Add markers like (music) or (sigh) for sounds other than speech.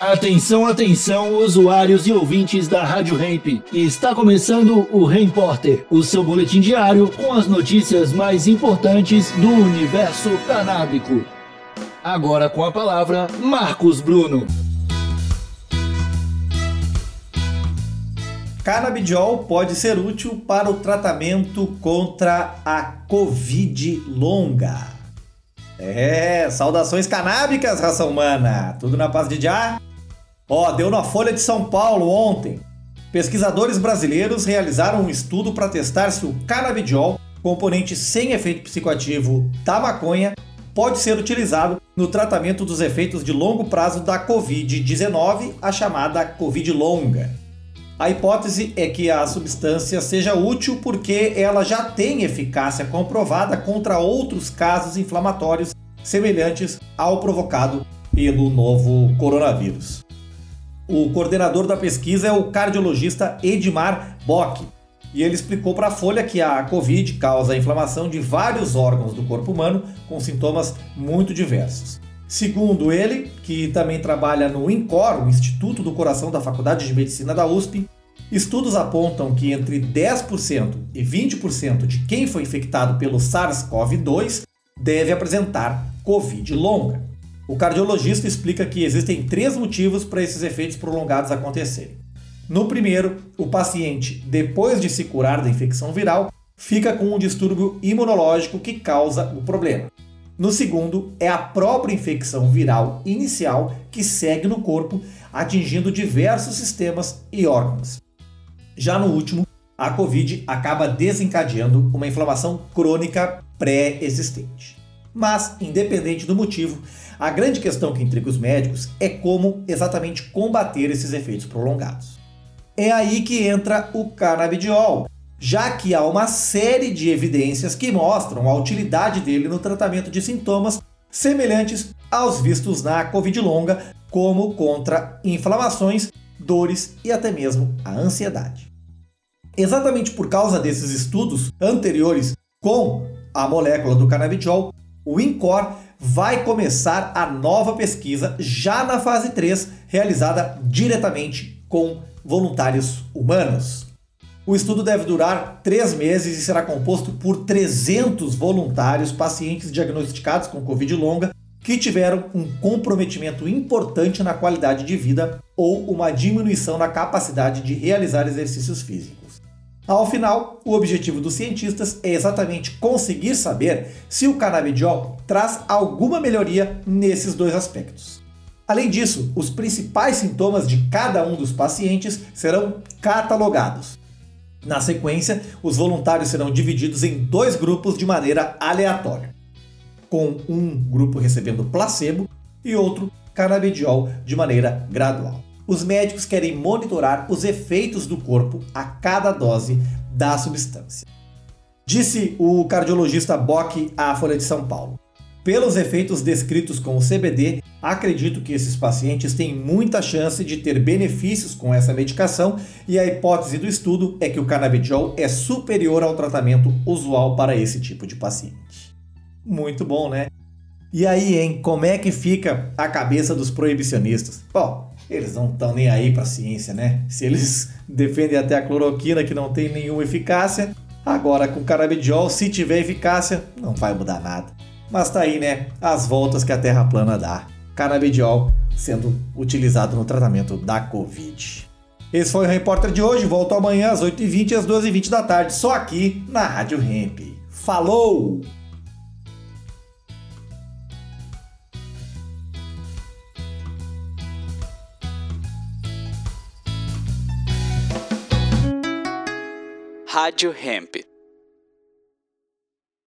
Atenção, atenção, usuários e ouvintes da Rádio Hemp. Está começando o Repórter, o seu boletim diário com as notícias mais importantes do universo canábico. Agora com a palavra, Marcos Bruno. Canabidiol pode ser útil para o tratamento contra a Covid longa. É, saudações canábicas, raça humana! Tudo na paz de já? Ó, deu na Folha de São Paulo ontem. Pesquisadores brasileiros realizaram um estudo para testar se o canabidiol, componente sem efeito psicoativo da maconha, pode ser utilizado no tratamento dos efeitos de longo prazo da Covid-19, a chamada Covid longa. A hipótese é que a substância seja útil porque ela já tem eficácia comprovada contra outros casos inflamatórios semelhantes ao provocado pelo novo coronavírus. O coordenador da pesquisa é o cardiologista Edmar Bock. E ele explicou para a Folha que a Covid causa inflamação de vários órgãos do corpo humano com sintomas muito diversos. Segundo ele, que também trabalha no INCOR, o Instituto do Coração da Faculdade de Medicina da USP, estudos apontam que entre 10% e 20% de quem foi infectado pelo SARS-CoV-2 deve apresentar Covid longa. O cardiologista explica que existem três motivos para esses efeitos prolongados acontecerem. No primeiro, o paciente, depois de se curar da infecção viral, fica com um distúrbio imunológico que causa o problema. No segundo, é a própria infecção viral inicial que segue no corpo, atingindo diversos sistemas e órgãos. Já no último, a Covid acaba desencadeando uma inflamação crônica pré-existente. Mas, independente do motivo, a grande questão que intriga os médicos é como exatamente combater esses efeitos prolongados. É aí que entra o canabidiol, já que há uma série de evidências que mostram a utilidade dele no tratamento de sintomas semelhantes aos vistos na Covid longa, como contra inflamações, dores e até mesmo a ansiedade. Exatamente por causa desses estudos anteriores com a molécula do canabidiol, o INCOR vai começar a nova pesquisa já na fase 3, realizada diretamente com voluntários humanos. O estudo deve durar três meses e será composto por 300 voluntários pacientes diagnosticados com Covid longa que tiveram um comprometimento importante na qualidade de vida ou uma diminuição na capacidade de realizar exercícios físicos. Ao final, o objetivo dos cientistas é exatamente conseguir saber se o canabidiol traz alguma melhoria nesses dois aspectos. Além disso, os principais sintomas de cada um dos pacientes serão catalogados. Na sequência, os voluntários serão divididos em dois grupos de maneira aleatória, com um grupo recebendo placebo e outro canabidiol de maneira gradual os médicos querem monitorar os efeitos do corpo a cada dose da substância. Disse o cardiologista Bock à Folha de São Paulo. Pelos efeitos descritos com o CBD, acredito que esses pacientes têm muita chance de ter benefícios com essa medicação e a hipótese do estudo é que o canabidiol é superior ao tratamento usual para esse tipo de paciente. Muito bom, né? E aí, hein, como é que fica a cabeça dos proibicionistas? Bom, eles não estão nem aí para a ciência, né? Se eles (laughs) defendem até a cloroquina que não tem nenhuma eficácia, agora com canabidiol, se tiver eficácia, não vai mudar nada. Mas tá aí, né? As voltas que a Terra plana dá. Canabidiol sendo utilizado no tratamento da Covid. Esse foi o Repórter de hoje. Volto amanhã às 8h20 e às 12h20 da tarde, só aqui na Rádio Hemp. Falou! Rádio Hemp.